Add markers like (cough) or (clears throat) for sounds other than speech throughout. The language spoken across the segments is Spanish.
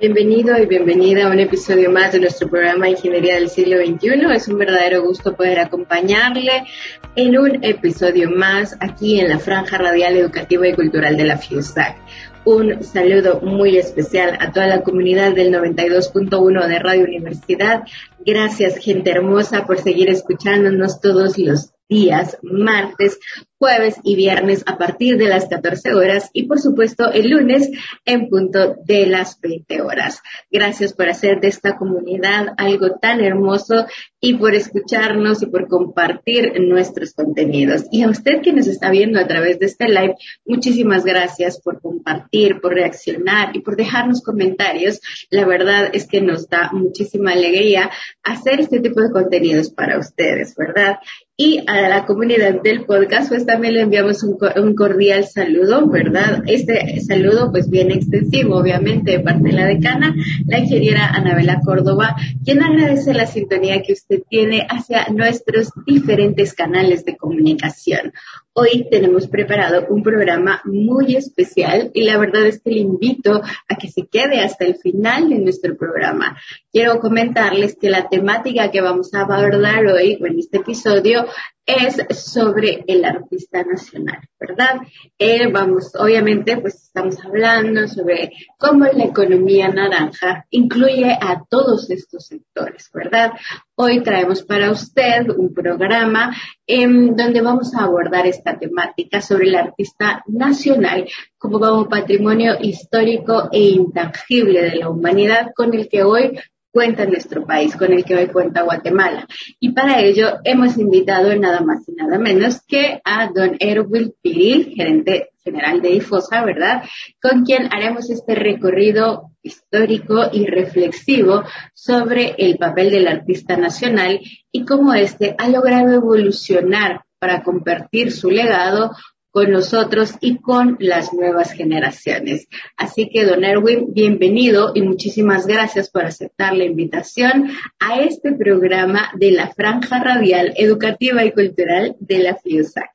Bienvenido y bienvenida a un episodio más de nuestro programa Ingeniería del Siglo XXI. Es un verdadero gusto poder acompañarle en un episodio más aquí en la Franja Radial Educativa y Cultural de la FIUSAC. Un saludo muy especial a toda la comunidad del 92.1 de Radio Universidad. Gracias, gente hermosa, por seguir escuchándonos todos los días, martes, jueves y viernes a partir de las 14 horas y por supuesto el lunes en punto de las 20 horas. Gracias por hacer de esta comunidad algo tan hermoso y por escucharnos y por compartir nuestros contenidos. Y a usted que nos está viendo a través de este live, muchísimas gracias por compartir, por reaccionar y por dejarnos comentarios. La verdad es que nos da muchísima alegría hacer este tipo de contenidos para ustedes, ¿verdad? Y a la comunidad del podcast, pues también le enviamos un, cordial saludo, ¿verdad? Este saludo, pues bien extensivo, obviamente, de parte de la decana, la ingeniera Anabela Córdoba, quien agradece la sintonía que usted tiene hacia nuestros diferentes canales de comunicación. Hoy tenemos preparado un programa muy especial y la verdad es que le invito a que se quede hasta el final de nuestro programa. Quiero comentarles que la temática que vamos a abordar hoy en este episodio es sobre el artista nacional, ¿verdad? Eh, vamos, obviamente, pues estamos hablando sobre cómo la economía naranja incluye a todos estos sectores, ¿verdad? Hoy traemos para usted un programa en donde vamos a abordar esta temática sobre el artista nacional como patrimonio histórico e intangible de la humanidad con el que hoy cuenta nuestro país, con el que hoy cuenta Guatemala. Y para ello hemos invitado nada más y nada menos que a don Erwin Piril, gerente general de IFOSA, ¿verdad? Con quien haremos este recorrido histórico y reflexivo sobre el papel del artista nacional y cómo éste ha logrado evolucionar para compartir su legado con nosotros y con las nuevas generaciones. Así que, don Erwin, bienvenido y muchísimas gracias por aceptar la invitación a este programa de la Franja Radial Educativa y Cultural de la FIUSAC.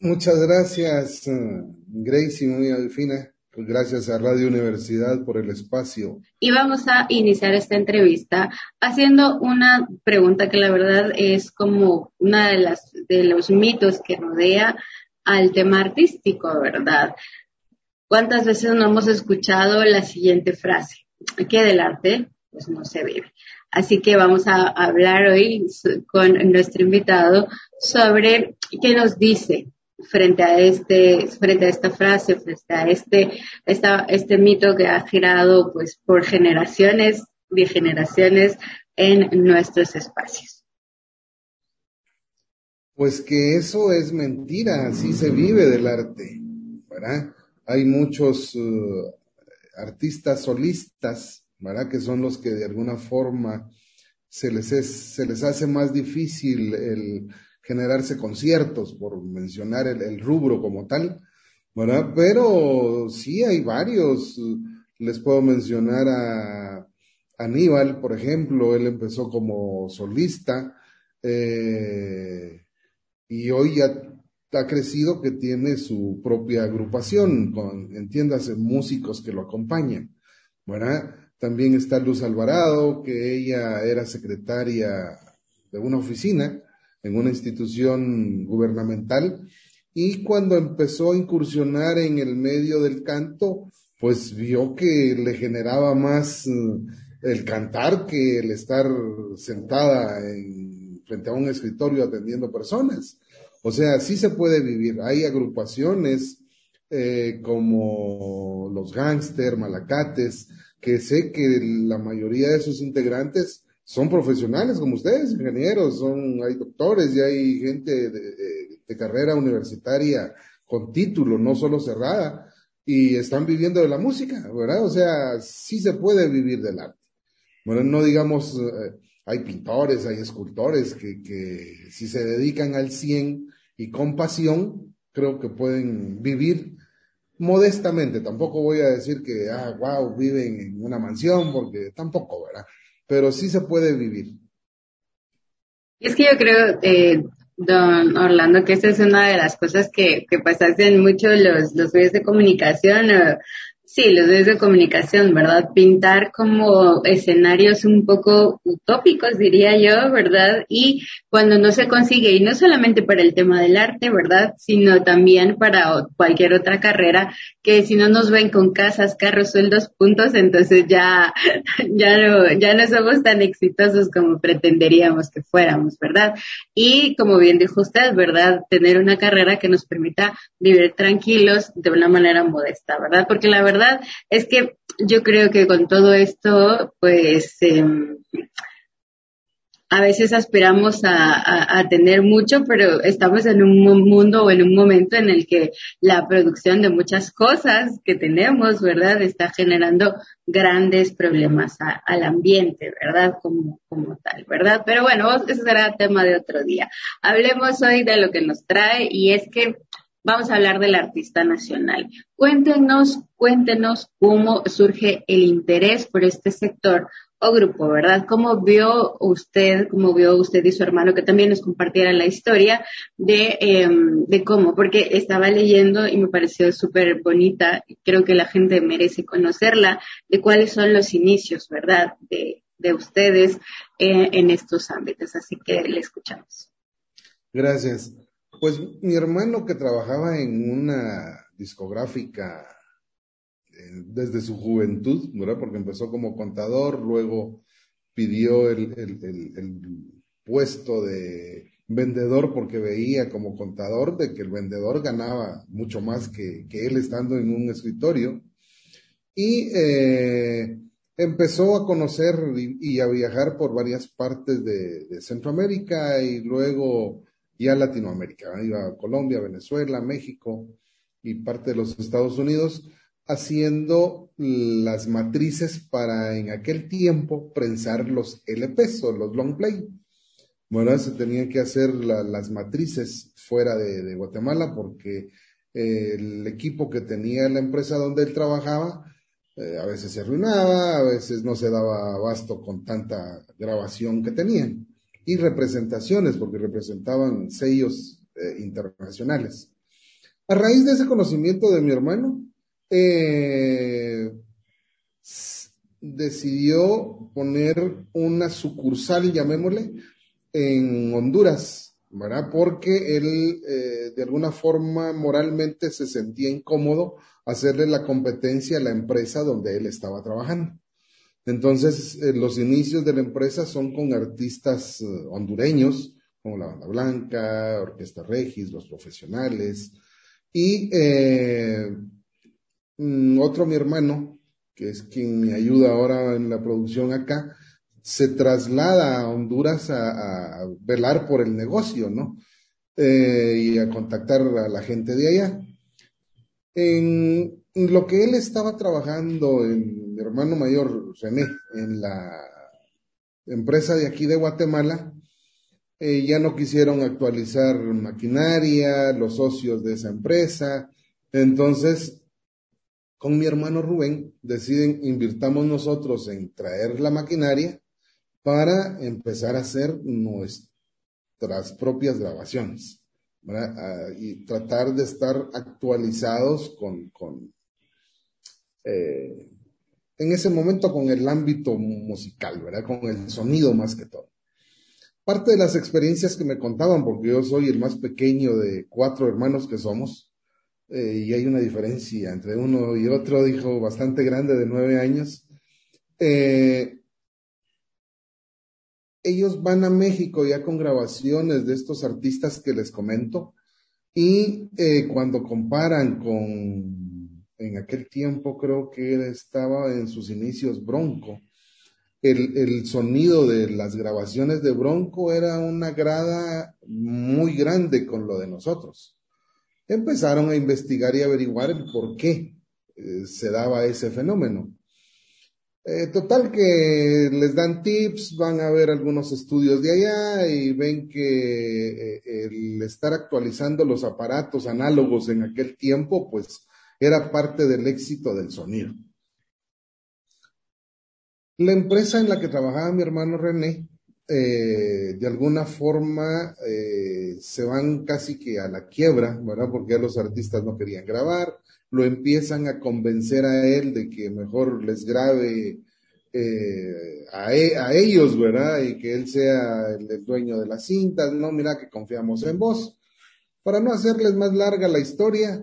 Muchas gracias, eh, Gracie, muy Alfina. Pues gracias a Radio Universidad por el espacio. Y vamos a iniciar esta entrevista haciendo una pregunta que la verdad es como una de las de los mitos que rodea al tema artístico, ¿verdad? ¿Cuántas veces no hemos escuchado la siguiente frase? Que del arte pues no se vive. Así que vamos a hablar hoy con nuestro invitado sobre qué nos dice frente a este, frente a esta frase, frente a este, este mito que ha girado pues por generaciones y generaciones en nuestros espacios. Pues que eso es mentira, así se vive del arte, ¿verdad? Hay muchos uh, artistas solistas, ¿verdad? Que son los que de alguna forma se les, se les hace más difícil el generarse conciertos, por mencionar el, rubro como tal. Pero sí hay varios, les puedo mencionar a Aníbal, por ejemplo, él empezó como solista eh, y hoy ya ha crecido que tiene su propia agrupación, con, entiéndase, músicos que lo acompañan. También está Luz Alvarado, que ella era secretaria de una oficina, en una institución gubernamental y cuando empezó a incursionar en el medio del canto, pues vio que le generaba más mm, el cantar que el estar sentada en, frente a un escritorio atendiendo personas. O sea, sí se puede vivir. Hay agrupaciones eh, como los gángster, malacates, que sé que la mayoría de sus integrantes son profesionales como ustedes, ingenieros, son, hay doctores y hay gente de, carrera universitaria con título, no solo cerrada, y están viviendo de la música, ¿verdad? O sea, sí se puede vivir del arte. Bueno, no digamos, eh, hay pintores, hay escultores que, que si se dedican al 100 y con pasión, creo que pueden vivir modestamente. Tampoco voy a decir que, ah, wow, viven en una mansión, porque tampoco, ¿verdad? Pero sí se puede vivir. Es que yo creo, eh, don Orlando, que esa es una de las cosas que, que pues hacen mucho los, los medios de comunicación, Sí, los medios de comunicación, ¿verdad? Pintar como escenarios un poco utópicos, diría yo, ¿verdad? Y cuando no se consigue, y no solamente para el tema del arte, ¿verdad? Sino también para cualquier otra carrera, que si no nos ven con casas, carros, sueldos, puntos, entonces ya, (laughs) ya no, ya no somos tan exitosos como pretenderíamos que fuéramos, ¿verdad? Y como bien dijo usted, ¿verdad? Tener una carrera que nos permita vivir tranquilos de una manera modesta, ¿verdad? Porque la verdad es que yo creo que con todo esto, pues, em, a veces aspiramos a, tener mucho, pero estamos en un mundo o en un momento en el que la producción de muchas cosas que tenemos, ¿verdad?, está generando grandes problemas al ambiente, ¿verdad?, como, como tal, ¿verdad? Pero bueno, eso será tema de otro día. Hablemos hoy de lo que nos trae y es que vamos a hablar del artista nacional. Cuéntenos, cuéntenos cómo surge el interés por este sector o grupo, ¿verdad? ¿Cómo vio usted, cómo vio usted y su hermano que también nos compartieran la historia de, em, de cómo? Porque estaba leyendo y me pareció súper bonita, creo que la gente merece conocerla, de cuáles son los inicios, ¿verdad? De, de ustedes eh, en estos ámbitos. Así que le escuchamos. Gracias. Pues mi hermano que trabajaba en una discográfica eh, desde su juventud, ¿verdad? Porque empezó como contador, luego pidió el, puesto de vendedor porque veía como contador de que el vendedor ganaba mucho más que, él estando en un escritorio. Y eh, empezó a conocer y, a viajar por varias partes de Centroamérica y luego y a Latinoamérica. Iba a Colombia, Venezuela, México y parte de los Estados Unidos haciendo las matrices para en aquel tiempo prensar los LPs o los long play. Bueno, se tenían que hacer las matrices fuera de, Guatemala porque eh, el equipo que tenía la empresa donde él trabajaba eh, a veces se arruinaba, a veces no se daba abasto con tanta grabación que tenían y representaciones, porque representaban sellos eh, internacionales. A raíz de ese conocimiento de mi hermano, eh, decidió poner una sucursal, llamémosle, en Honduras, ¿verdad? Porque él eh, de alguna forma moralmente se sentía incómodo hacerle la competencia a la empresa donde él estaba trabajando. Entonces, eh, los inicios de la empresa son con artistas eh, hondureños, como la Banda Blanca, Orquesta Regis, Los Profesionales, y eh, mm, otro mi hermano, que es quien me ayuda ahora en la producción acá, se traslada a Honduras a, velar por el negocio, ¿no? y a contactar a la gente de allá. En, lo que él estaba trabajando en hermano mayor, René, en la empresa de aquí de Guatemala, eh, ya no quisieron actualizar maquinaria, los socios de esa empresa. Entonces, con mi hermano Rubén, deciden invirtamos nosotros en traer la maquinaria para empezar a hacer nuestras propias grabaciones ah, y tratar de estar actualizados con, con eh, en ese momento con el ámbito musical, ¿verdad? Con el sonido más que todo. Parte de las experiencias que me contaban, porque yo soy el más pequeño de cuatro hermanos que somos, eh, y hay una diferencia entre uno y otro, dijo, bastante grande de nueve años. Eh, ellos van a México ya con grabaciones de estos artistas que les comento, y eh, cuando comparan con en aquel tiempo creo que estaba en sus inicios Bronco. El, sonido de las grabaciones de Bronco era una grada muy grande con lo de nosotros. Empezaron a investigar y averiguar el por qué eh, se daba ese fenómeno. Eh, total que les dan tips, van a ver algunos estudios de allá y ven que eh, el estar actualizando los aparatos análogos en aquel tiempo, pues era parte del éxito del sonido. La empresa en la que trabajaba mi hermano René eh, de alguna forma eh, se van casi que a la quiebra, ¿verdad? Porque los artistas no querían grabar, lo empiezan a convencer a él de que mejor les grabe eh, a, e, a, ellos, ¿verdad? Y que él sea el, dueño de las cintas, no, mira que confiamos en vos. Para no hacerles más larga la historia,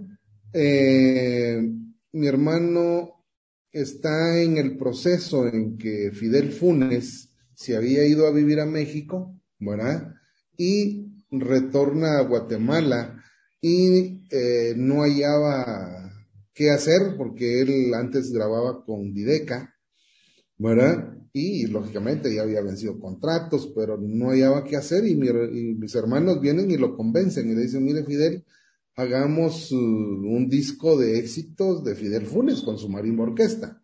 mi hermano está en el proceso en que Fidel Funes, se había ido a vivir a México, ¿verdad? Y retorna a Guatemala y eh, no hallaba qué hacer porque él antes grababa con Dideca, ¿verdad? Y lógicamente ya había vencido contratos, pero no hallaba qué hacer y, mis hermanos vienen y lo convencen y le dicen, mire Fidel, hagamos uh, un disco de éxitos de Fidel Funes con su marimba orquesta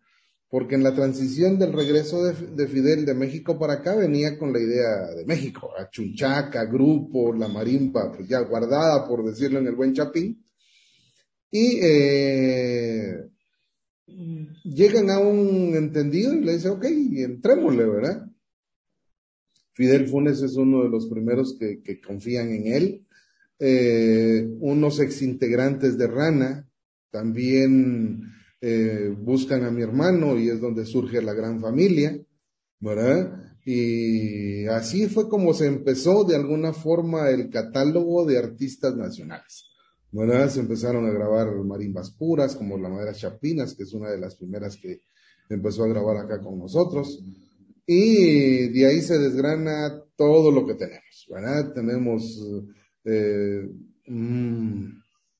porque en la transición del regreso de, Fidel de México para acá venía con la idea de México, a Chunchaca, Grupo, la Marimpa, pues ya guardada, por decirlo en el buen Chapín, y eh, llegan a un entendido y le dicen, ok, entrémosle, ¿verdad? Fidel Funes es uno de los primeros que, confían en él. Eh, unos exintegrantes de Rana también eh, buscan a mi hermano y es donde surge la gran familia, ¿verdad? Y así fue como se empezó de alguna forma el catálogo de artistas nacionales. ¿verdad? Se empezaron a grabar marimbas puras, como la madera Chapinas, que es una de las primeras que empezó a grabar acá con nosotros. Y de ahí se desgrana todo lo que tenemos, ¿verdad? Tenemos, eh, mm,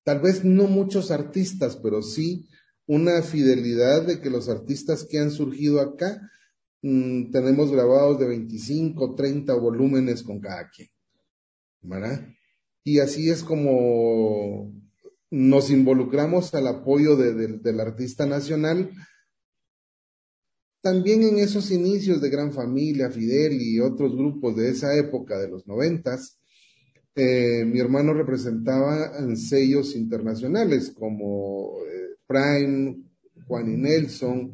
tal vez no muchos artistas, pero sí una fidelidad de que los artistas que han surgido acá mm, tenemos grabados de 25, 30 volúmenes con cada quien. Y así es como nos involucramos al apoyo del artista nacional. También en esos inicios de Gran Familia, Fidel y otros grupos de esa época, de los noventas, eh, mi hermano representaba en sellos internacionales como Prime, Juan y Nelson,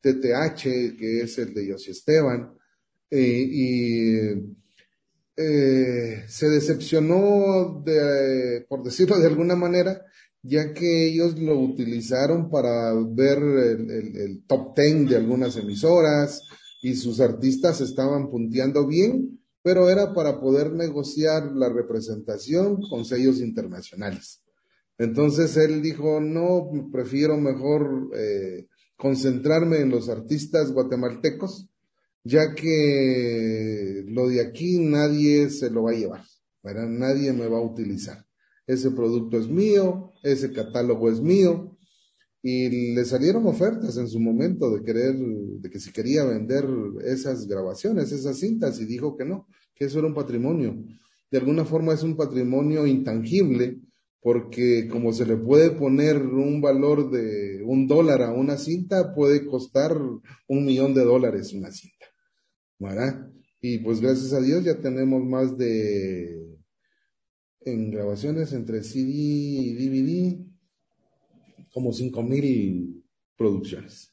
TTH, que es el de José Esteban, eh, y eh, se decepcionó, de, por decirlo de alguna manera, ya que ellos lo utilizaron para ver el, top ten de algunas emisoras y sus artistas estaban punteando bien, pero era para poder negociar la representación con sellos internacionales. Entonces él dijo, no, prefiero mejor eh, concentrarme en los artistas guatemaltecos, ya que lo de aquí nadie se lo va a llevar, nadie me va a utilizar. Ese producto es mío, ese catálogo es mío, y le salieron ofertas en su momento de querer, de que si quería vender esas grabaciones, esas cintas, y dijo que no, que eso era un patrimonio. De alguna forma es un patrimonio intangible porque como se le puede poner un valor de un dólar a una cinta, puede costar un millón de dólares una cinta. ¿Verdad? Y pues gracias a Dios ya tenemos más de, en grabaciones entre CD y DVD, como cinco mil producciones.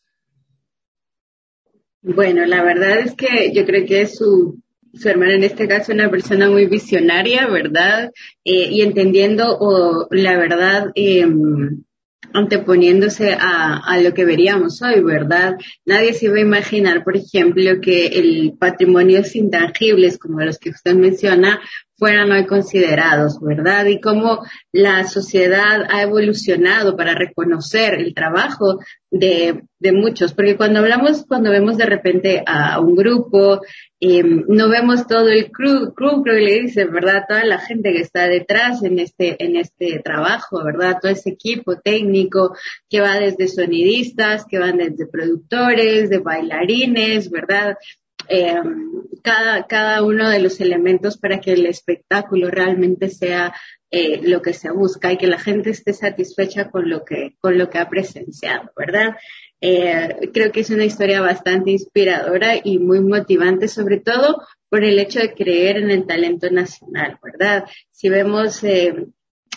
Bueno, la verdad es que yo creo que es su su hermana en este caso una persona muy visionaria, ¿verdad? Eh, y entendiendo o la verdad, eh, anteponiéndose a, a, lo que veríamos hoy, ¿verdad? Nadie se iba a imaginar, por ejemplo, que el patrimonio intangibles, como los que usted menciona, fueran hoy considerados, ¿verdad? Y cómo la sociedad ha evolucionado para reconocer el trabajo de, de muchos, porque cuando hablamos, cuando vemos de repente a un grupo, eh, no vemos todo el crew, crew creo que le dice, ¿verdad? Toda la gente que está detrás en este, en este trabajo, ¿verdad? Todo ese equipo técnico que va desde sonidistas, que van desde productores, de bailarines, ¿verdad? Eh, cada, cada uno de los elementos para que el espectáculo realmente sea eh, lo que se busca y que la gente esté satisfecha con lo que, con lo que ha presenciado, ¿verdad? Eh, creo que es una historia bastante inspiradora y muy motivante, sobre todo por el hecho de creer en el talento nacional, ¿verdad? Si vemos eh,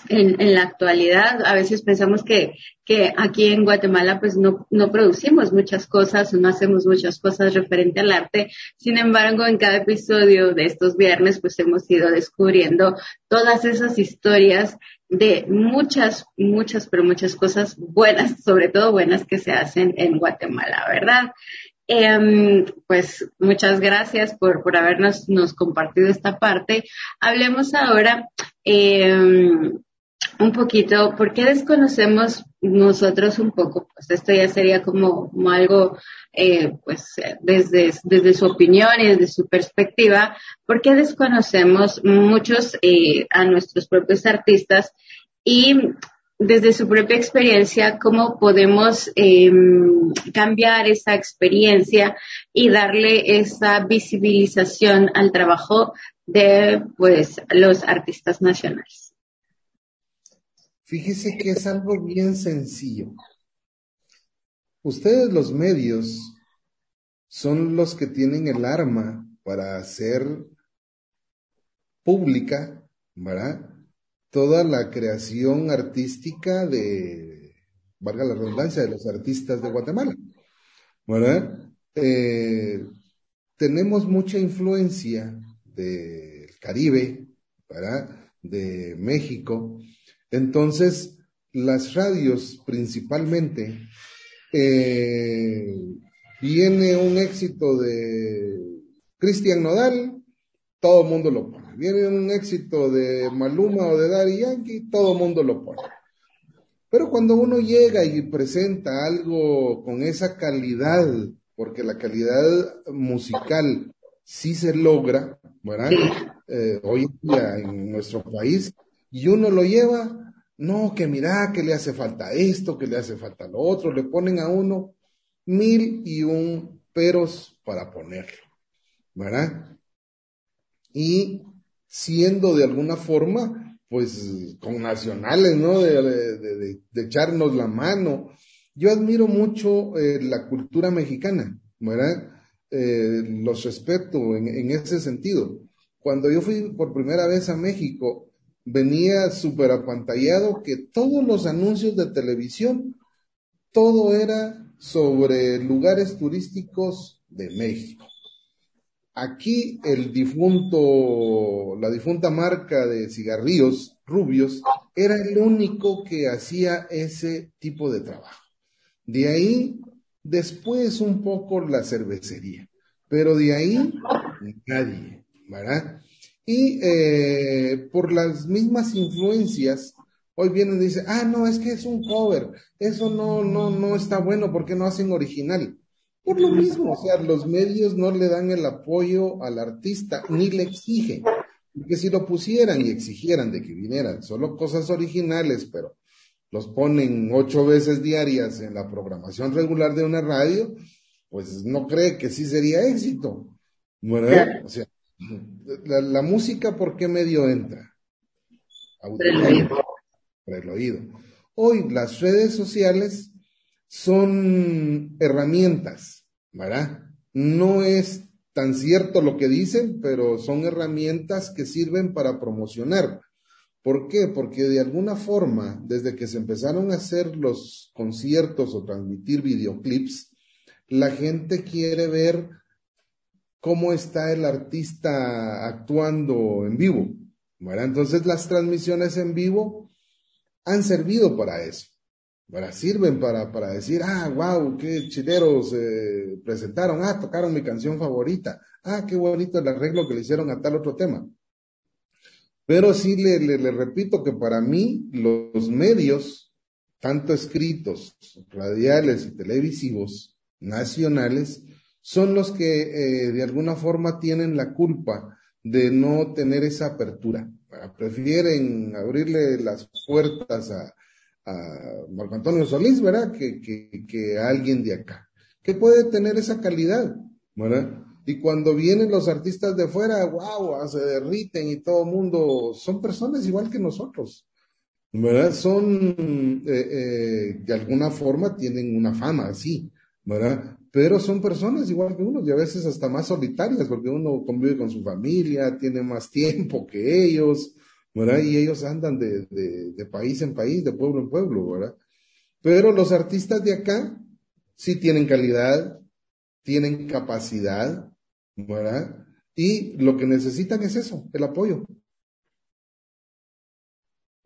en, la actualidad. A veces pensamos que, que aquí en Guatemala pues no, no producimos muchas cosas, no hacemos muchas cosas referente al arte. Sin embargo, en cada episodio de estos viernes pues hemos ido descubriendo todas esas historias de muchas, muchas, pero muchas cosas buenas, sobre todo buenas que se hacen en Guatemala, ¿verdad? Eh, pues muchas gracias por, por habernos nos compartido esta parte. Hablemos ahora eh, un poquito, ¿por qué desconocemos nosotros un poco? Pues esto ya sería como, algo, eh, pues desde, desde su opinión y desde su perspectiva, ¿por qué desconocemos muchos eh, a nuestros propios artistas y desde su propia experiencia, cómo podemos eh, cambiar esa experiencia y darle esa visibilización al trabajo de pues los artistas nacionales. Fíjese que es algo bien sencillo. Ustedes los medios son los que tienen el arma para hacer pública, ¿verdad? toda la creación artística de, valga la redundancia, de los artistas de Guatemala. ¿Verdad? Eh, tenemos mucha influencia del Caribe, ¿verdad? De México. Entonces, las radios principalmente, eh, viene un éxito de Cristian Nodal, todo el mundo lo pone. Viene un éxito de Maluma o de Daddy Yankee, todo el mundo lo pone. Pero cuando uno llega y presenta algo con esa calidad, porque la calidad musical sí se logra, ¿verdad? Eh, hoy en día en nuestro país, y uno lo lleva, no, que mira, que le hace falta esto, que le hace falta lo otro, le ponen a uno mil y un peros para ponerlo, ¿verdad? y siendo de alguna forma, pues, con nacionales, ¿no? De, echarnos la mano. Yo admiro mucho eh, la cultura mexicana, ¿verdad? Eh, los respeto en, ese sentido. Cuando yo fui por primera vez a México, venía súper apantallado que todos los anuncios de televisión, todo era sobre lugares turísticos de México. Aquí el difunto, la difunta marca de cigarrillos rubios era el único que hacía ese tipo de trabajo. De ahí, después un poco la cervecería, pero de ahí nadie, ¿verdad? Y eh, por las mismas influencias, hoy vienen y dicen, ah, no, es que es un cover, eso no, no, no está bueno porque no hacen original. Por lo mismo, o sea, los medios no le dan el apoyo al artista ni le exigen. Porque si lo pusieran y exigieran de que vinieran solo cosas originales, pero los ponen ocho veces diarias en la programación regular de una radio, pues no cree que sí sería éxito. Bueno, o sea, la, música, ¿por qué medio entra? Por el oído. Por el oído. Hoy las redes sociales son herramientas, ¿verdad? No es tan cierto lo que dicen, pero son herramientas que sirven para promocionar. ¿Por qué? Porque de alguna forma, desde que se empezaron a hacer los conciertos o transmitir videoclips, la gente quiere ver cómo está el artista actuando en vivo. ¿verdad? Entonces las transmisiones en vivo han servido para eso para, sirven para, para decir, ah, wow, qué chileros eh, presentaron, ah, tocaron mi canción favorita, ah, qué bonito el arreglo que le hicieron a tal otro tema. Pero sí le, le, repito que para mí los medios, tanto escritos, radiales y televisivos, nacionales, son los que eh, de alguna forma tienen la culpa de no tener esa apertura. Prefieren abrirle las puertas a, a Marco Antonio Solís, ¿verdad? Que, que, que alguien de acá, que puede tener esa calidad, ¿verdad? Y cuando vienen los artistas de fuera, wow, se derriten y todo el mundo, son personas igual que nosotros, ¿verdad? Son, eh, eh, de alguna forma tienen una fama, sí, ¿verdad? Pero son personas igual que uno y a veces hasta más solitarias porque uno convive con su familia, tiene más tiempo que ellos, ¿verdad? Y ellos andan de, de, país en país, de pueblo en pueblo, ¿verdad? Pero los artistas de acá sí tienen calidad, tienen capacidad, ¿verdad? Y lo que necesitan es eso, el apoyo.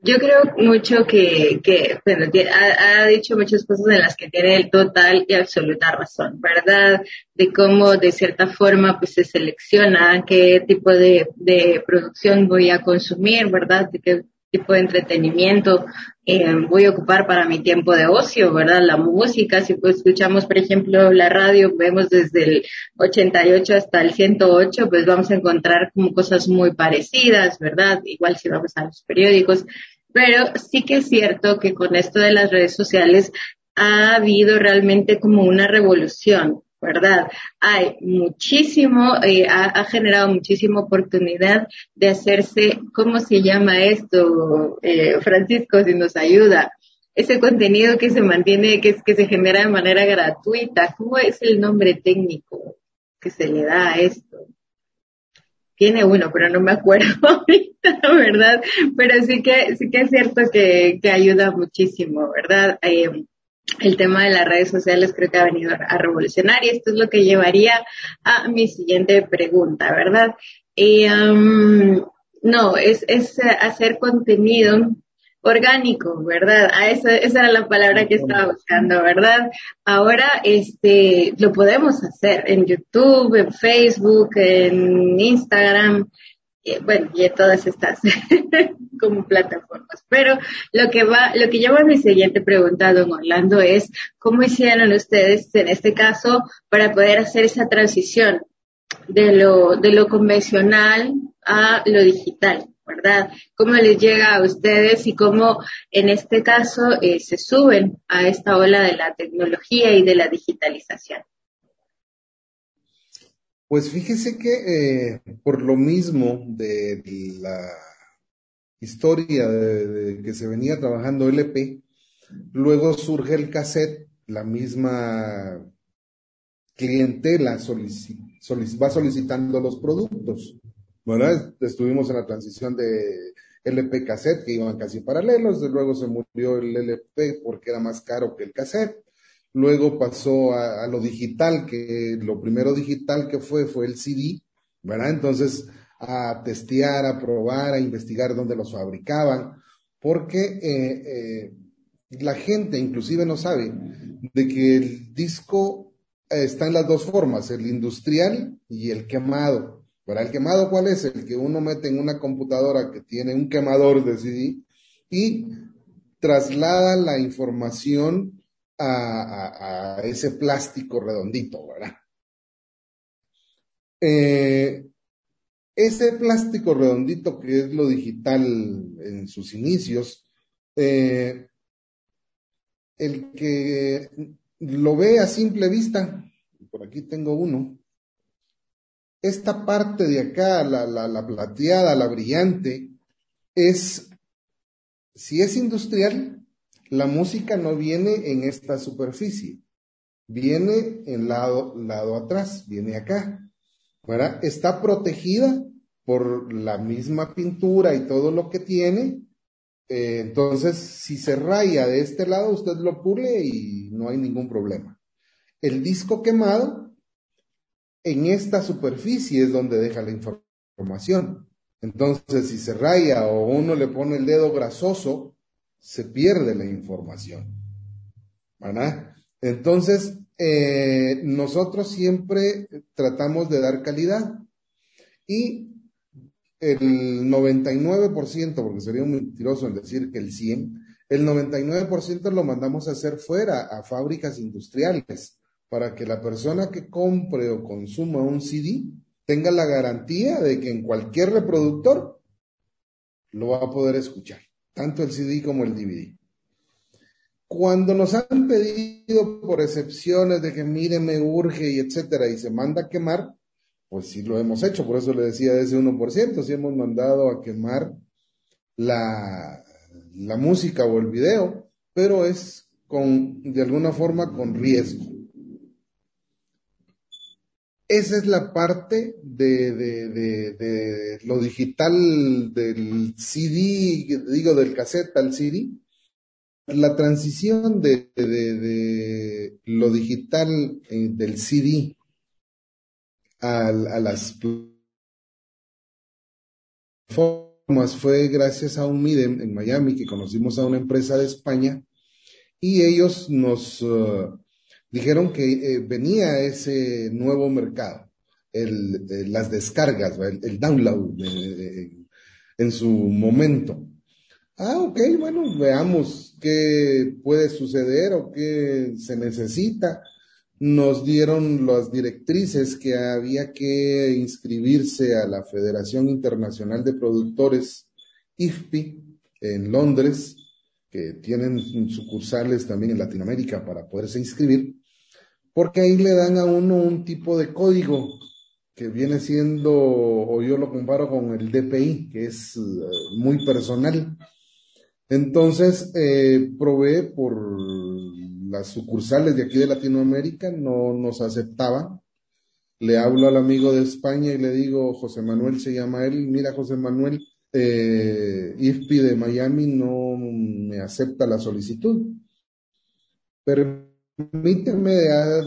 Yo creo mucho que, que bueno, ha, dicho muchas cosas en las que tiene el total y absoluta razón, ¿verdad? De cómo de cierta forma pues se selecciona qué tipo de, de producción voy a consumir, ¿verdad? De qué tipo de entretenimiento eh, voy a ocupar para mi tiempo de ocio, ¿verdad? La música, si pues escuchamos, por ejemplo, la radio, vemos desde el 88 hasta el 108, pues vamos a encontrar como cosas muy parecidas, ¿verdad? Igual si vamos a los periódicos. Pero sí que es cierto que con esto de las redes sociales ha habido realmente como una revolución, ¿verdad? Hay muchísimo, eh, ha, generado muchísima oportunidad de hacerse, ¿cómo se llama esto? Eh, Francisco, si nos ayuda. Ese contenido que se mantiene, que, que se genera de manera gratuita, ¿cómo es el nombre técnico que se le da a esto? Tiene uno, pero no me acuerdo (laughs) ahorita, ¿verdad? Pero sí que, sí que es cierto que, que ayuda muchísimo, ¿verdad? Eh, el tema de las redes sociales creo que ha venido a revolucionar y esto es lo que llevaría a mi siguiente pregunta, ¿verdad? Eh, no, es, es hacer contenido orgánico, ¿verdad? A esa, esa era la palabra que estaba buscando, ¿verdad? Ahora, este, lo podemos hacer en YouTube, en Facebook, en Instagram, bueno, y en todas estas (laughs) como plataformas. Pero lo que va, lo que lleva a mi siguiente pregunta, don Orlando, es cómo hicieron ustedes en este caso para poder hacer esa transición de lo, de lo convencional a lo digital. ¿Verdad? ¿Cómo les llega a ustedes y cómo en este caso eh, se suben a esta ola de la tecnología y de la digitalización? Pues fíjese que eh, por lo mismo de la historia de, que se venía trabajando LP, luego surge el cassette, la misma clientela va solicitando los productos. ¿Verdad? Estuvimos en la transición de LP cassette que iban casi paralelos, luego se murió el LP porque era más caro que el cassette, luego pasó a, lo digital, que lo primero digital que fue fue el CD, ¿verdad? Entonces a testear, a probar, a investigar dónde los fabricaban, porque eh, eh, la gente inclusive no sabe de que el disco está en las dos formas, el industrial y el quemado. Para el quemado, ¿cuál es? El que uno mete en una computadora que tiene un quemador de CD y traslada la información a, ese plástico redondito, ¿verdad? Eh, ese plástico redondito que es lo digital en sus inicios, eh, el que lo ve a simple vista, por aquí tengo uno, esta parte de acá, la, la, plateada, la brillante, es, si es industrial, la música no viene en esta superficie, viene en lado, lado atrás, viene acá. Está protegida por la misma pintura y todo lo que tiene. Eh, entonces, si se raya de este lado, usted lo pule y no hay ningún problema. El disco quemado en esta superficie es donde deja la información. Entonces, si se raya o uno le pone el dedo grasoso, se pierde la información. ¿Verdad? Entonces, eh, nosotros siempre tratamos de dar calidad. Y el 99%, porque sería un mentiroso en decir que el 100, el 99% lo mandamos a hacer fuera, a fábricas industriales para que la persona que compre o consuma un CD tenga la garantía de que en cualquier reproductor lo va a poder escuchar, tanto el CD como el DVD. Cuando nos han pedido por excepciones de que mire, me urge y etcétera, y se manda a quemar, pues sí lo hemos hecho, por eso le decía de ese 1%, sí hemos mandado a quemar la, la música o el video, pero es con, de alguna forma, con riesgo. Esa es la parte de, de, lo digital del CD, digo del cassette al CD. La transición de, lo digital eh, del CD a, a las plataformas fue gracias a un MIDEM en Miami que conocimos a una empresa de España y ellos nos uh, dijeron que eh, venía ese nuevo mercado, el, las descargas, el, download en su momento. Ah, ok, bueno, veamos qué puede suceder o qué se necesita. Nos dieron las directrices que había que inscribirse a la Federación Internacional de Productores, IFPI, en Londres, que tienen sucursales también en Latinoamérica para poderse inscribir porque ahí le dan a uno un tipo de código que viene siendo, o yo lo comparo con el DPI, que es eh, muy personal. Entonces, eh, probé por las sucursales de aquí de Latinoamérica, no nos aceptaban. Le hablo al amigo de España y le digo, José Manuel se llama él, mira José Manuel, eh, IFPI de Miami no me acepta la solicitud. Pero Permíteme,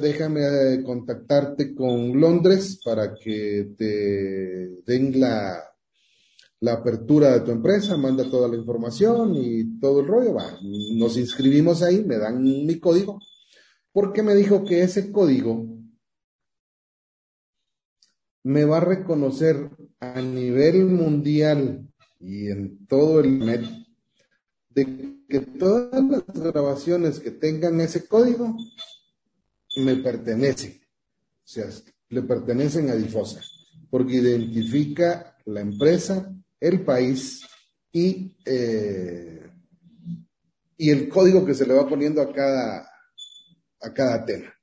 déjame eh, contactarte con Londres para que te den la, la apertura de tu empresa, manda toda la información y todo el rollo. Va, nos inscribimos ahí, me dan mi código, porque me dijo que ese código me va a reconocer a nivel mundial y en todo el net de que todas las grabaciones que tengan ese código me pertenecen. O sea, le pertenecen a Difosa, porque identifica la empresa, el país y, eh, y el código que se le va poniendo a cada, a cada tema.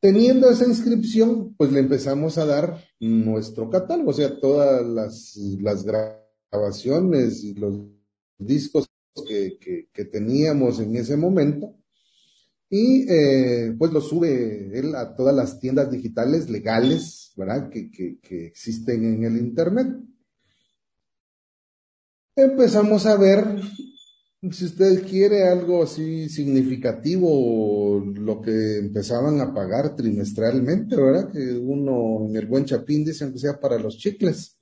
Teniendo esa inscripción, pues le empezamos a dar nuestro catálogo, o sea, todas las, las grabaciones y los discos que, que, teníamos en ese momento y eh, pues lo sube él a todas las tiendas digitales legales, ¿verdad? Que, que, que, existen en el Internet. Empezamos a ver, si usted quiere algo así significativo, lo que empezaban a pagar trimestralmente, ¿verdad? Que uno en el buen chapín dice, aunque sea para los chicles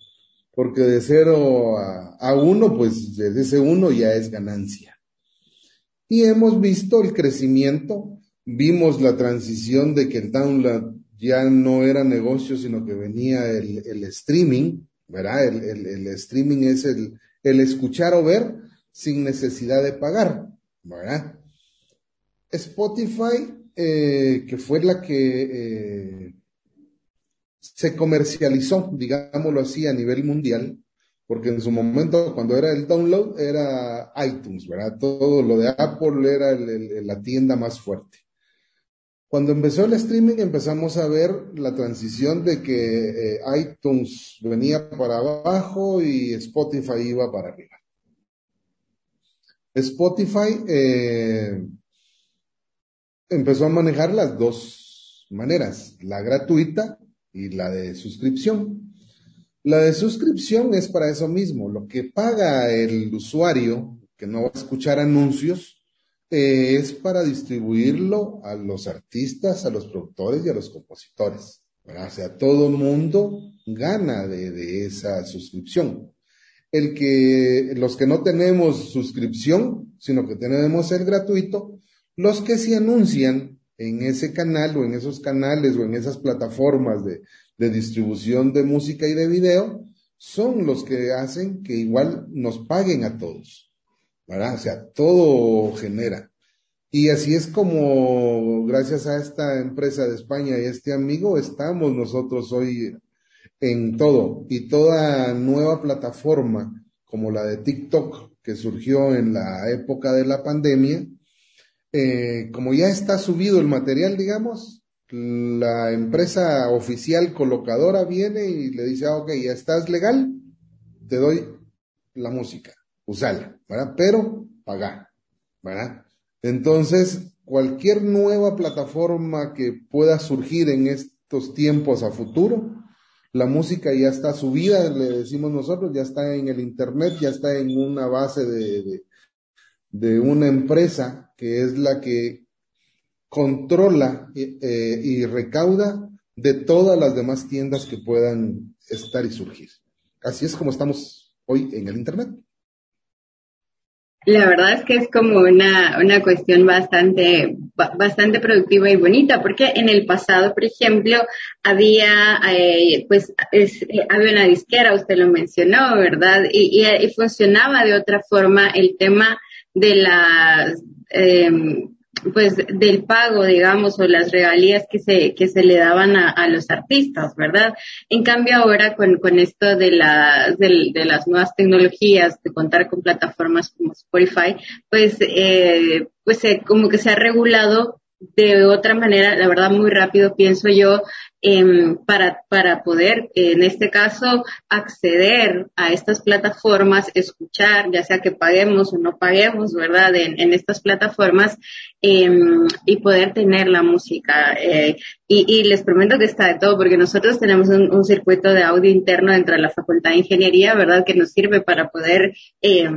porque de cero a, uno, pues desde ese uno ya es ganancia. Y hemos visto el crecimiento, vimos la transición de que el download ya no era negocio, sino que venía el, streaming, ¿verdad? El, streaming es el, escuchar o ver sin necesidad de pagar, ¿verdad? Spotify, eh, que fue la que eh, se comercializó, digámoslo así, a nivel mundial, porque en su momento, cuando era el download, era iTunes, ¿verdad? Todo lo de Apple era la tienda más fuerte. Cuando empezó el streaming empezamos a ver la transición de que eh, iTunes venía para abajo y Spotify iba para arriba. Spotify eh, empezó a manejar las dos maneras, la gratuita y la de suscripción. La de suscripción es para eso mismo. Lo que paga el usuario, que no va a escuchar anuncios, eh, es para distribuirlo a los artistas, a los productores y a los compositores. O sea, todo el mundo gana de, de, esa suscripción. El que, los que no tenemos suscripción, sino que tenemos el gratuito, los que se anuncian en ese canal o en esos canales o en esas plataformas de, distribución de música y de video son los que hacen que igual nos paguen a todos, ¿verdad? O sea, todo genera. Y así es como, gracias a esta empresa de España y a este amigo, estamos nosotros hoy en todo. Y toda nueva plataforma como la de TikTok, que surgió en la época de la pandemia, eh, como ya está subido el material, digamos, la empresa oficial colocadora viene y le dice, ah, ok, ya estás legal, te doy la música, usala, ¿verdad? Pero paga, ¿verdad? Entonces, cualquier nueva plataforma que pueda surgir en estos tiempos a futuro, la música ya está subida, le decimos nosotros, ya está en el Internet, ya está en una base de, de, una empresa que es la que controla eh, y recauda de todas las demás tiendas que puedan estar y surgir. Así es como estamos hoy en el Internet. La verdad es que es como una, una cuestión bastante, bastante productiva y bonita, porque en el pasado, por ejemplo, había, eh, pues, es, eh, había una disquera, usted lo mencionó, ¿verdad? Y, funcionaba de otra forma el tema de las, eh, pues del pago, digamos, o las regalías que se, que se le daban a, los artistas, ¿verdad? En cambio ahora con, con esto de, la, de, de, las nuevas tecnologías, de contar con plataformas como Spotify, pues, eh, pues como que se ha regulado de otra manera, la verdad muy rápido pienso yo, eh, para, para poder, en este caso, acceder a estas plataformas, escuchar, ya sea que paguemos o no paguemos, ¿verdad? En, en estas plataformas eh, y poder tener la música. Eh, y, y, les prometo que está de todo, porque nosotros tenemos un, un, circuito de audio interno dentro de la Facultad de Ingeniería, ¿verdad? Que nos sirve para poder eh,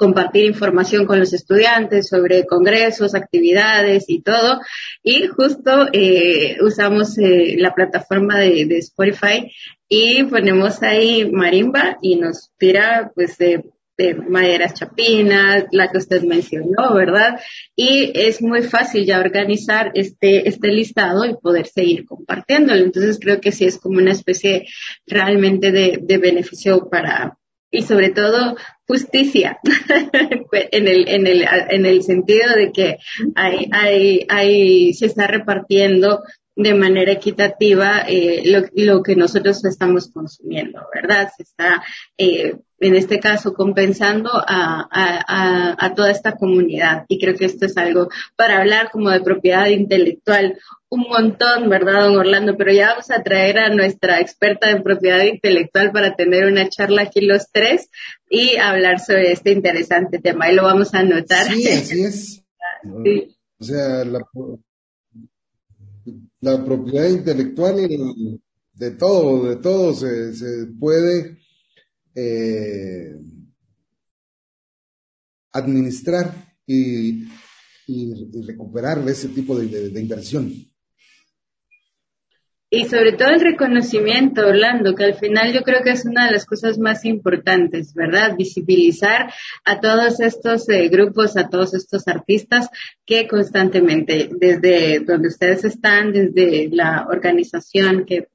compartir información con los estudiantes sobre congresos, actividades y todo. Y justo eh, usamos eh, la plataforma de, Spotify y ponemos ahí marimba y nos tira pues de, de, maderas chapinas, la que usted mencionó, ¿verdad? Y es muy fácil ya organizar este, este listado y poder seguir compartiéndolo. Entonces creo que sí es como una especie realmente de, de beneficio para, y sobre todo justicia (laughs) en el en el en el sentido de que hay hay hay se está repartiendo de manera equitativa eh, lo, lo, que nosotros estamos consumiendo, ¿verdad? Se está, eh, en este caso, compensando a, a, a, toda esta comunidad. Y creo que esto es algo para hablar como de propiedad intelectual un montón, ¿verdad, don Orlando? Pero ya vamos a traer a nuestra experta en propiedad intelectual para tener una charla aquí los tres y hablar sobre este interesante tema. Y lo vamos a anotar. Sí, así es. (laughs) Sí. O sea, la, la propiedad intelectual de todo, de todo se, se puede eh, administrar y, y, y, recuperar ese tipo de, de, de inversión. Y sobre todo el reconocimiento, Orlando, que al final yo creo que es una de las cosas más importantes, ¿verdad? Visibilizar a todos estos eh, grupos, a todos estos artistas que constantemente, desde donde ustedes están, desde la organización que,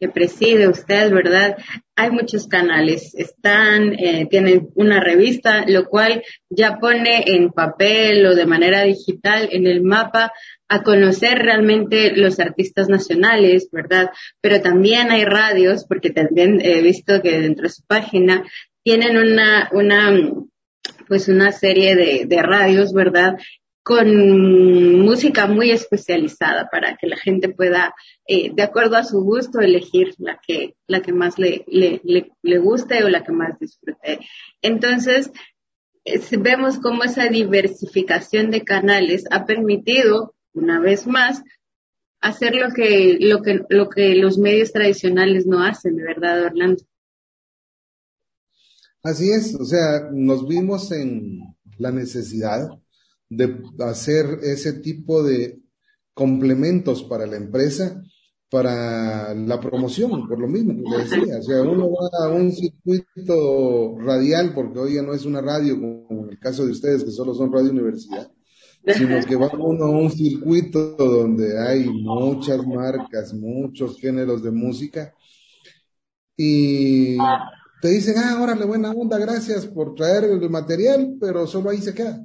que preside usted, ¿verdad? Hay muchos canales, están, eh, tienen una revista, lo cual ya pone en papel o de manera digital en el mapa a conocer realmente los artistas nacionales, ¿verdad? Pero también hay radios, porque también he visto que dentro de su página tienen una, una, pues una serie de, de radios, ¿verdad? Con música muy especializada para que la gente pueda, eh, de acuerdo a su gusto, elegir la que, la que más le, le, le, le guste o la que más disfrute. Entonces, vemos cómo esa diversificación de canales ha permitido una vez más, hacer lo que, lo que, lo que los medios tradicionales no hacen, de verdad, Orlando. Así es, o sea, nos vimos en la necesidad de hacer ese tipo de complementos para la empresa, para la promoción, por lo mismo que decía. O sea, uno va a un circuito radial, porque hoy ya no es una radio, como en el caso de ustedes, que solo son radio universidad, sino que va uno a un circuito donde hay muchas marcas, muchos géneros de música y te dicen, ah, órale, buena onda, gracias por traer el material, pero solo ahí se queda,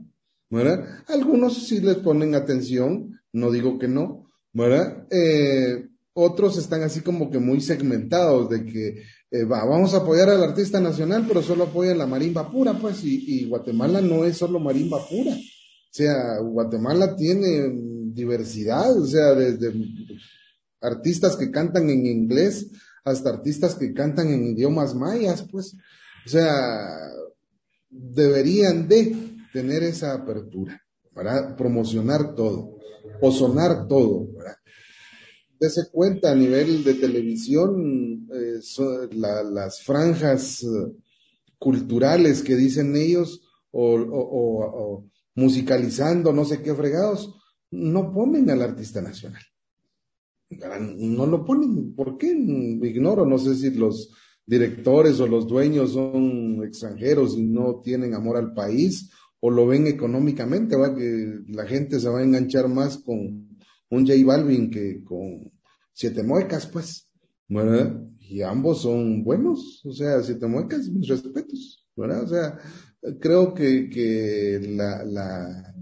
¿verdad? Algunos sí les ponen atención, no digo que no, ¿verdad? Eh, otros están así como que muy segmentados de que eh, va, vamos a apoyar al artista nacional, pero solo apoyan la marimba pura, pues, y, y Guatemala no es solo marimba pura. O sea, Guatemala tiene diversidad, o sea, desde artistas que cantan en inglés hasta artistas que cantan en idiomas mayas, pues, o sea, deberían de tener esa apertura, para promocionar todo o sonar todo. Dese cuenta a nivel de televisión, eh, las franjas eh, culturales que dicen ellos o, musicalizando no sé qué fregados, no ponen al artista nacional. No lo ponen. ¿Por qué? Ignoro. No sé si los directores o los dueños son extranjeros y no tienen amor al país o lo ven económicamente, ¿va? que la gente se va a enganchar más con un J Balvin que con Siete Muecas, pues, ¿verdad? Y ambos son buenos, o sea, Siete Muecas, mis respetos, ¿verdad? O sea, creo que, que la, la,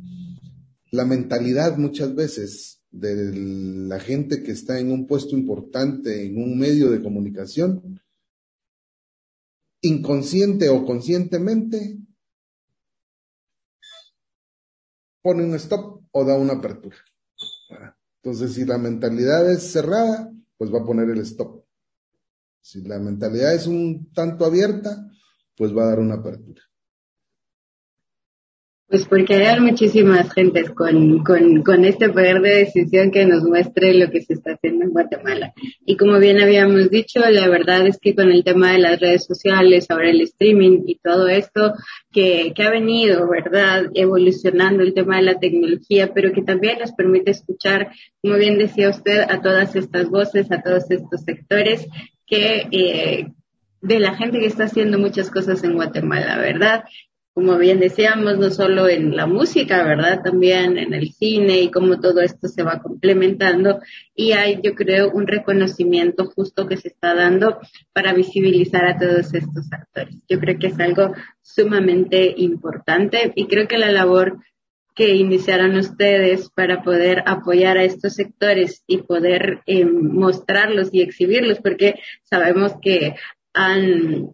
la mentalidad muchas veces de la gente que está en un puesto importante en un medio de comunicación, inconsciente o conscientemente, pone un stop o da una apertura. Entonces, si la mentalidad es cerrada, pues va a poner el stop. Si la mentalidad es un tanto abierta, pues va a dar una apertura. Pues porque hay muchísimas gentes con, con, con, este poder de decisión que nos muestre lo que se está haciendo en Guatemala. Y como bien habíamos dicho, la verdad es que con el tema de las redes sociales, ahora el streaming y todo esto que, que ha venido, ¿verdad? Evolucionando el tema de la tecnología, pero que también nos permite escuchar, como bien decía usted, a todas estas voces, a todos estos sectores que, eh, de la gente que está haciendo muchas cosas en Guatemala, ¿verdad? Como bien decíamos, no solo en la música, ¿verdad? También en el cine y cómo todo esto se va complementando. Y hay, yo creo, un reconocimiento justo que se está dando para visibilizar a todos estos actores. Yo creo que es algo sumamente importante y creo que la labor que iniciaron ustedes para poder apoyar a estos sectores y poder eh, mostrarlos y exhibirlos, porque sabemos que han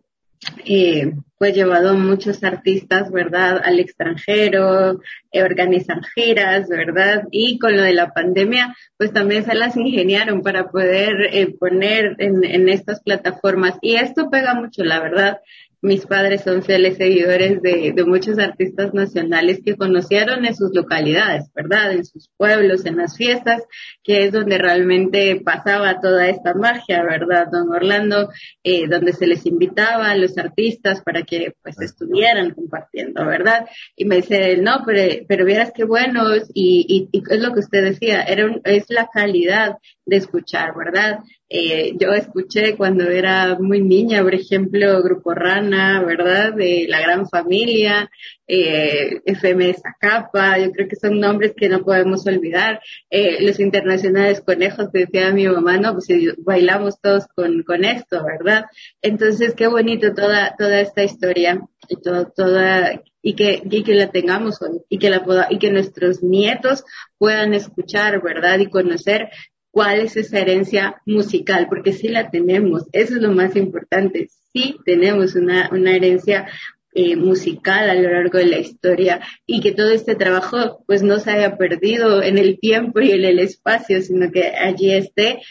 eh, pues llevado muchos artistas, ¿verdad?, al extranjero, eh, organizan giras, ¿verdad? Y con lo de la pandemia, pues también se las ingeniaron para poder eh, poner en, en estas plataformas. Y esto pega mucho, la verdad mis padres son fieles seguidores de, de, muchos artistas nacionales que conocieron en sus localidades, ¿verdad? En sus pueblos, en las fiestas, que es donde realmente pasaba toda esta magia, ¿verdad? Don Orlando, eh, donde se les invitaba a los artistas para que pues estuvieran compartiendo, ¿verdad? Y me dice, no, pero, pero vieras qué buenos y, y, y es lo que usted decía, era un, es la calidad de escuchar, ¿verdad? Eh, yo escuché cuando era muy niña, por ejemplo, Grupo Rana, ¿verdad? De La Gran Familia, eh, FM Zacapa, yo creo que son nombres que no podemos olvidar. Eh, los internacionales conejos que decía mi mamá, no, pues bailamos todos con, con esto, ¿verdad? Entonces, qué bonito toda, toda esta historia y todo, toda, y que, y que la tengamos hoy, y que la y que nuestros nietos puedan escuchar, ¿verdad? Y conocer cuál es esa herencia musical, porque sí la tenemos, eso es lo más importante, sí tenemos una, una herencia eh, musical a lo largo de la historia y que todo este trabajo pues no se haya perdido en el tiempo y en el espacio, sino que allí esté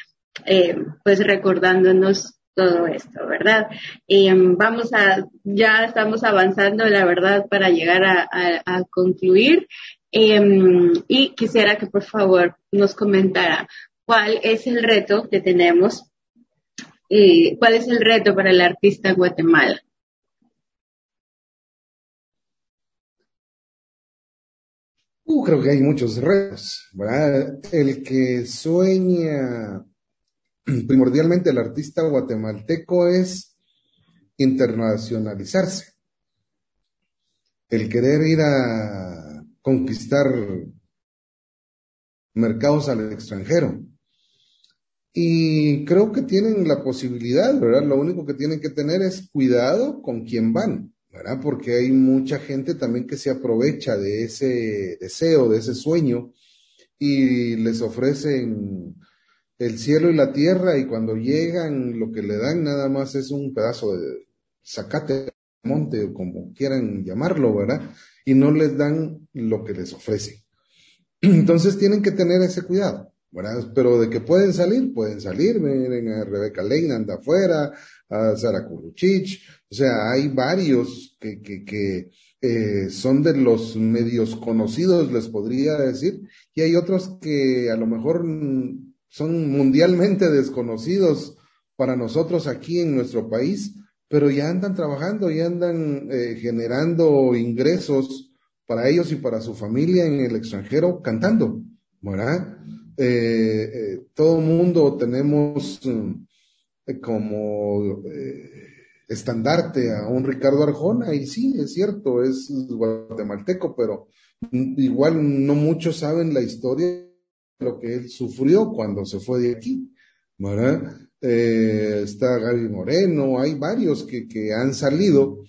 eh, pues recordándonos todo esto, ¿verdad? Eh, vamos a, ya estamos avanzando, la verdad, para llegar a, a, a concluir. Eh, y quisiera que por favor nos comentara cuál es el reto que tenemos, eh, cuál es el reto para el artista en Guatemala. Uh, creo que hay muchos retos. El que sueña primordialmente el artista guatemalteco es internacionalizarse. El querer ir a conquistar mercados al extranjero. Y creo que tienen la posibilidad, ¿verdad? Lo único que tienen que tener es cuidado con quién van, ¿verdad? Porque hay mucha gente también que se aprovecha de ese deseo, de ese sueño, y les ofrecen el cielo y la tierra, y cuando llegan, lo que le dan nada más es un pedazo de zacate, monte, o como quieran llamarlo, ¿verdad? Y no les dan lo que les ofrecen. (clears throat) Entonces tienen que tener ese cuidado. Pero de que pueden salir, pueden salir. Miren a Rebeca Leina anda afuera, a Sara Kuruchich. O sea, hay varios que, que, que eh, son de los medios conocidos, les podría decir, y hay otros que a lo mejor son mundialmente desconocidos para nosotros aquí en nuestro país, pero ya andan trabajando, ya andan eh, generando ingresos para ellos y para su familia en el extranjero cantando, ¿verdad? Eh, eh, todo mundo tenemos como estandarte a un Ricardo Arjona, y sí, es cierto, es guatemalteco, pero igual no muchos saben la historia de lo que él sufrió cuando se fue de aquí. Eh, está Gaby Moreno, hay varios que, que han salido.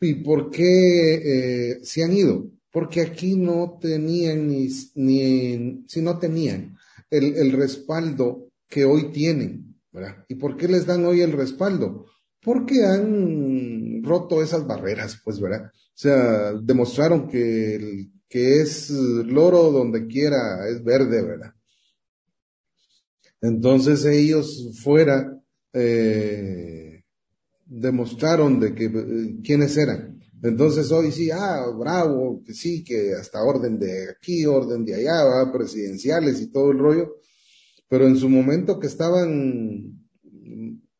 ¿Y por qué eh, se han ido? Porque aquí no tenían ni, si no tenían el, el respaldo que hoy tienen, ¿verdad? ¿Y por qué les dan hoy el respaldo? porque han roto esas barreras, pues, ¿verdad? O sea, demostraron que, que es loro donde quiera, es verde, ¿verdad? Entonces ellos fuera eh, demostraron de que eh, quiénes eran. Entonces hoy sí, ah, bravo, que sí, que hasta orden de aquí, orden de allá, presidenciales y todo el rollo. Pero en su momento que estaban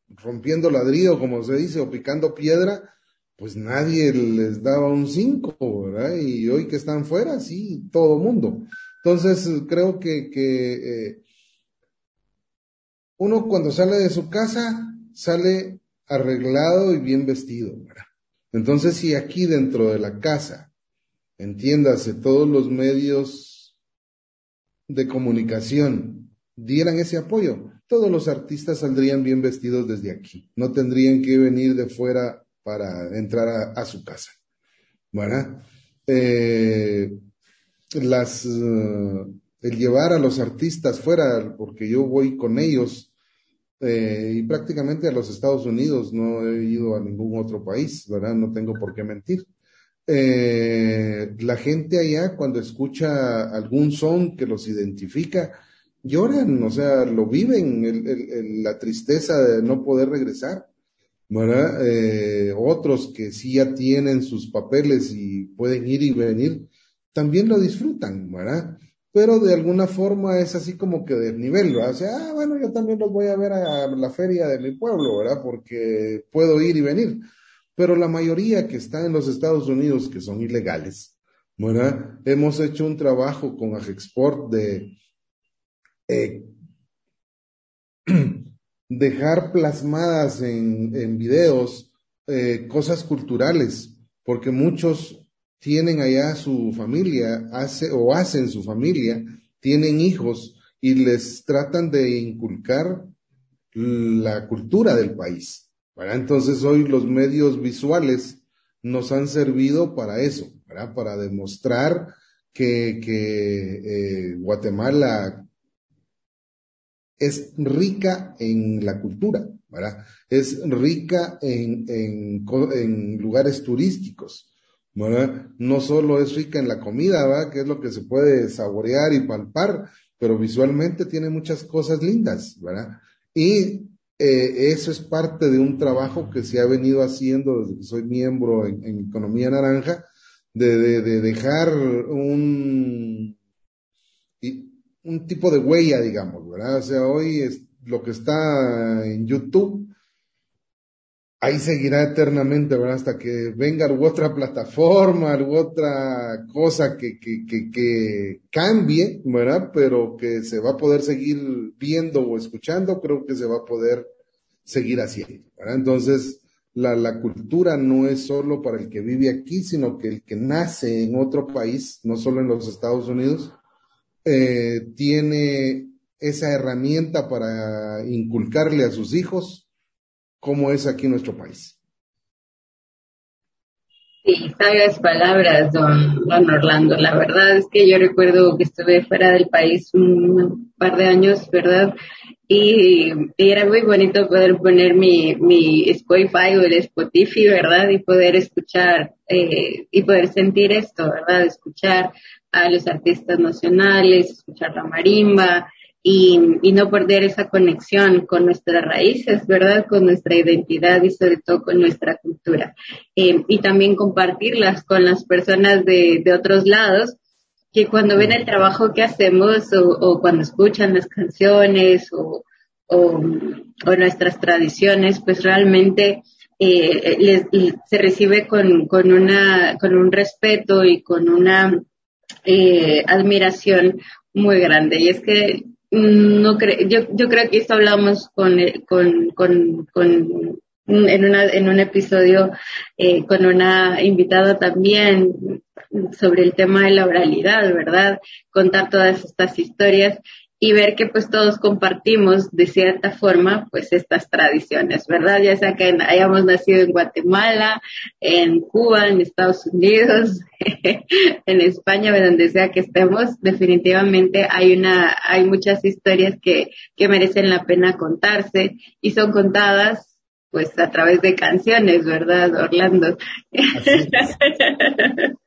rompiendo ladrillo, como se dice, o picando piedra, pues nadie les daba un cinco, ¿verdad? Y hoy que están fuera, sí, todo mundo. Entonces, creo que, que eh, uno cuando sale de su casa, sale arreglado y bien vestido, ¿verdad? Entonces, si aquí dentro de la casa, entiéndase, todos los medios de comunicación dieran ese apoyo, todos los artistas saldrían bien vestidos desde aquí. No tendrían que venir de fuera para entrar a, su casa. ¿Verdad? Eh, las, eh, el llevar a los artistas fuera, porque yo voy con ellos, eh, y prácticamente a los Estados Unidos, no he ido a ningún otro país, ¿verdad? No tengo por qué mentir. la gente allá cuando escucha algún son que los identifica, lloran, o sea, lo viven, el, la tristeza de no poder regresar, ¿verdad? Eh, otros que sí ya tienen sus papeles y pueden ir y venir, también lo disfrutan, ¿verdad? Pero de alguna forma es así como que del nivel, ¿verdad? O sea, ah, bueno, yo también los voy a ver a la feria de mi pueblo, ¿verdad? Porque puedo ir y venir. Pero la mayoría que está en los Estados Unidos, que son ilegales, ¿verdad? Hemos hecho un trabajo con Agexport de, eh, (clears throat) dejar plasmadas en, en videos eh, cosas culturales, porque muchos tienen allá su familia, hace o hacen su familia, tienen hijos y les tratan de inculcar la cultura del país. Entonces hoy los medios visuales nos han servido para eso, para demostrar que, eh, Guatemala es rica en la cultura. Es rica en, lugares turísticos, No solo es rica en la comida, ¿verdad? Que es lo que se puede saborear y palpar, pero visualmente tiene muchas cosas lindas, ¿verdad? Y eh, eso es parte de un trabajo que se ha venido haciendo desde que soy miembro en, Economía Naranja, de, de, de dejar un, un tipo de huella, digamos, ¿verdad? O sea, hoy es lo que está en YouTube, ahí seguirá eternamente, ¿verdad? Hasta que venga alguna otra plataforma, alguna otra cosa que, que, que, que, cambie, ¿verdad? Pero que se va a poder seguir viendo o escuchando, creo que se va a poder seguir haciendo. Entonces, la, la cultura no es solo para el que vive aquí, sino que el que nace en otro país, no solo en los Estados Unidos, eh, tiene esa herramienta para inculcarle a sus hijos como es aquí nuestro país. Sí, sabias palabras, don, Orlando. La verdad es que yo recuerdo que estuve fuera del país un par de años, ¿verdad? Y, era muy bonito poder poner mi, mi Spotify o el Spotify, ¿verdad? Y poder escuchar eh, y poder sentir esto, ¿verdad? Escuchar a los artistas nacionales, escuchar la marimba y, no perder esa conexión con nuestras raíces, ¿verdad? Con nuestra identidad y sobre todo con nuestra cultura. Eh, y también compartirlas con las personas de, de, otros lados que cuando ven el trabajo que hacemos o, o cuando escuchan las canciones o, o, nuestras tradiciones, pues realmente eh, les, se recibe con, con, una, con un respeto y con una eh, admiración muy grande. Y es que no creo, yo, yo creo que esto hablamos con, con, con, con en, una, en un episodio eh, con una invitada también sobre el tema de la oralidad, ¿verdad? Contar todas estas historias y ver que pues todos compartimos de cierta forma pues estas tradiciones, ¿verdad? Ya sea que hayamos nacido en Guatemala, en Cuba, en Estados Unidos, (laughs) en España, donde sea que estemos, definitivamente hay una, hay muchas historias que, que merecen la pena contarse y son contadas pues a través de canciones, ¿verdad, Orlando? (laughs)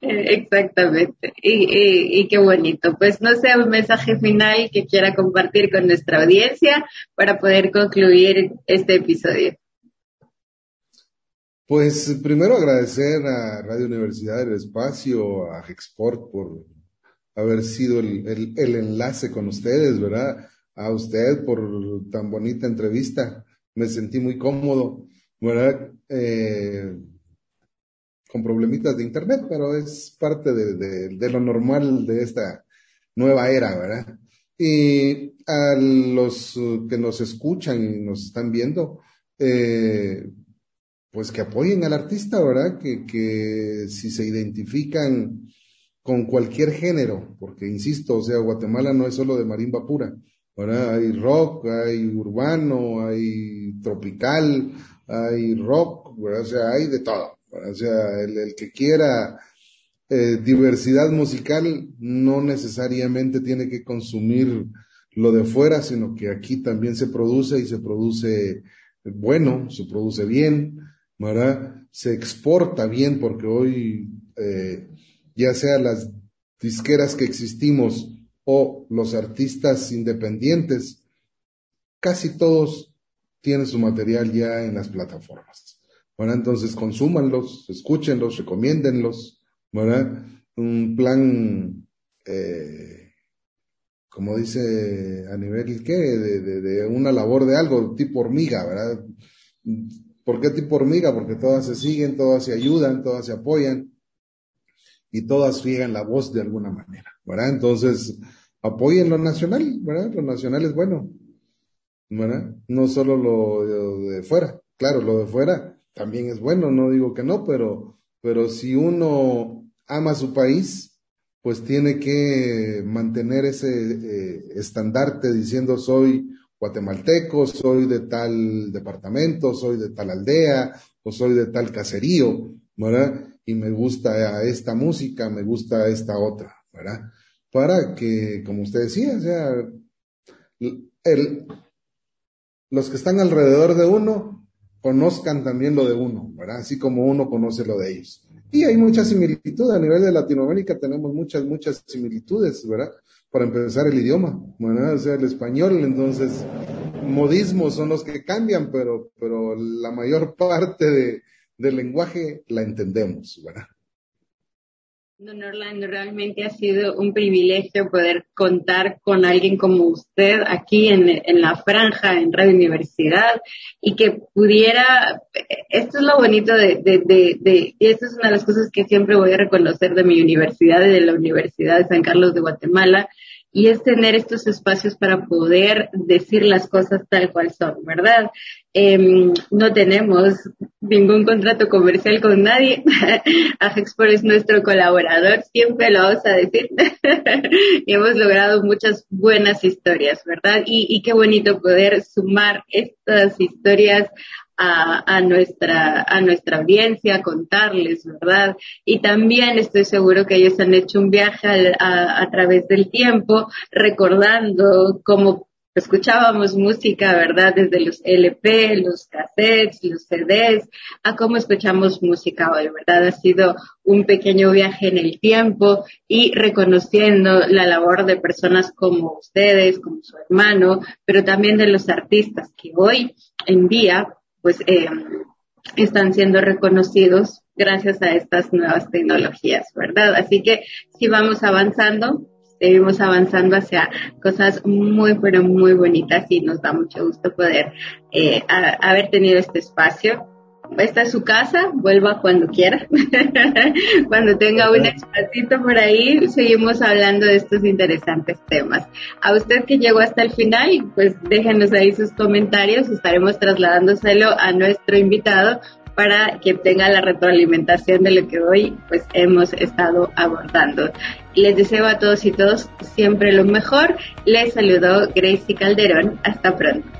Exactamente. Y, y, qué bonito. Pues no sé, un mensaje final que quiera compartir con nuestra audiencia para poder concluir este episodio. Pues primero agradecer a Radio Universidad del Espacio, a Export por haber sido el, el, el enlace con ustedes, ¿verdad? A usted por tan bonita entrevista me sentí muy cómodo, ¿verdad? Eh, con problemitas de internet, pero es parte de, lo normal de esta nueva era, ¿verdad? Y a los que nos escuchan y nos están viendo, eh, pues que apoyen al artista, ¿verdad? Que, que si se identifican con cualquier género, porque insisto, o sea, Guatemala no es solo de marimba pura, hay rock, hay urbano, hay tropical, hay rock, o sea, hay de todo. O sea, el, que quiera eh, diversidad musical no necesariamente tiene que consumir lo de fuera, sino que aquí también se produce y se produce bueno, se produce bien, ¿verdad? Se exporta bien porque hoy, eh, ya sea las disqueras que existimos o los artistas independientes, casi todos tienen su material ya en las plataformas. Bueno, entonces consúmanlos, escúchenlos, recomiéndenlos, ¿verdad? Un plan, eh, como dice a nivel, ¿qué? De, de, de, una labor de algo, tipo hormiga, ¿verdad? ¿Por qué tipo hormiga? Porque todas se siguen, todas se ayudan, todas se apoyan y todas llegan la voz de alguna manera, ¿verdad? Entonces, apoyen lo nacional, ¿verdad? Lo nacional es bueno, ¿verdad? No solo lo de, fuera, claro, lo de fuera también es bueno, no digo que no, pero, pero si uno ama su país, pues tiene que mantener ese eh, estandarte diciendo soy guatemalteco, soy de tal departamento, soy de tal aldea, o soy de tal caserío, ¿verdad? Y me gusta esta música, me gusta esta otra, ¿verdad? para que, como usted decía, o sea, el, los que están alrededor de uno conozcan también lo de uno, ¿verdad? Así como uno conoce lo de ellos. Y hay mucha similitud, a nivel de Latinoamérica tenemos muchas, muchas similitudes, ¿verdad? Para empezar el idioma, ¿verdad? O sea, el español, entonces, modismos son los que cambian, pero, pero la mayor (laughs) parte de, del lenguaje la entendemos, ¿verdad? Don Orlando, realmente ha sido un privilegio poder contar con alguien como usted aquí en, en, la franja, en Radio Universidad, y que pudiera, esto es lo bonito de, de, de, de, y esto es una de las cosas que siempre voy a reconocer de mi universidad y de la Universidad de San Carlos de Guatemala, y es tener estos espacios para poder decir las cosas tal cual son, ¿verdad? Eh, no tenemos ningún contrato comercial con nadie. (laughs) Agexport es nuestro colaborador, siempre lo vamos a decir. (laughs) y hemos logrado muchas buenas historias, ¿verdad? Y, y qué bonito poder sumar estas historias a, a, nuestra, a nuestra audiencia, contarles, ¿verdad? Y también estoy seguro que ellos han hecho un viaje a, a, a través del tiempo, recordando cómo escuchábamos música, ¿verdad? Desde los LP, los cassettes, los CDs, a cómo escuchamos música hoy, ¿verdad? Ha sido un pequeño viaje en el tiempo y reconociendo la labor de personas como ustedes, como su hermano, pero también de los artistas que hoy en día, pues, eh, están siendo reconocidos gracias a estas nuevas tecnologías, ¿verdad? Así que si vamos avanzando, seguimos avanzando hacia cosas muy, pero muy bonitas y nos da mucho gusto poder eh, haber tenido este espacio. Esta es su casa, vuelva cuando quiera. (laughs) cuando tenga un espacito por ahí, seguimos hablando de estos interesantes temas. A usted que llegó hasta el final, pues déjenos ahí sus comentarios, estaremos trasladándoselo a nuestro invitado para que tenga la retroalimentación de lo que hoy pues hemos estado abordando. Les deseo a todos y todos siempre lo mejor. Les saludó Gracie Calderón. Hasta pronto.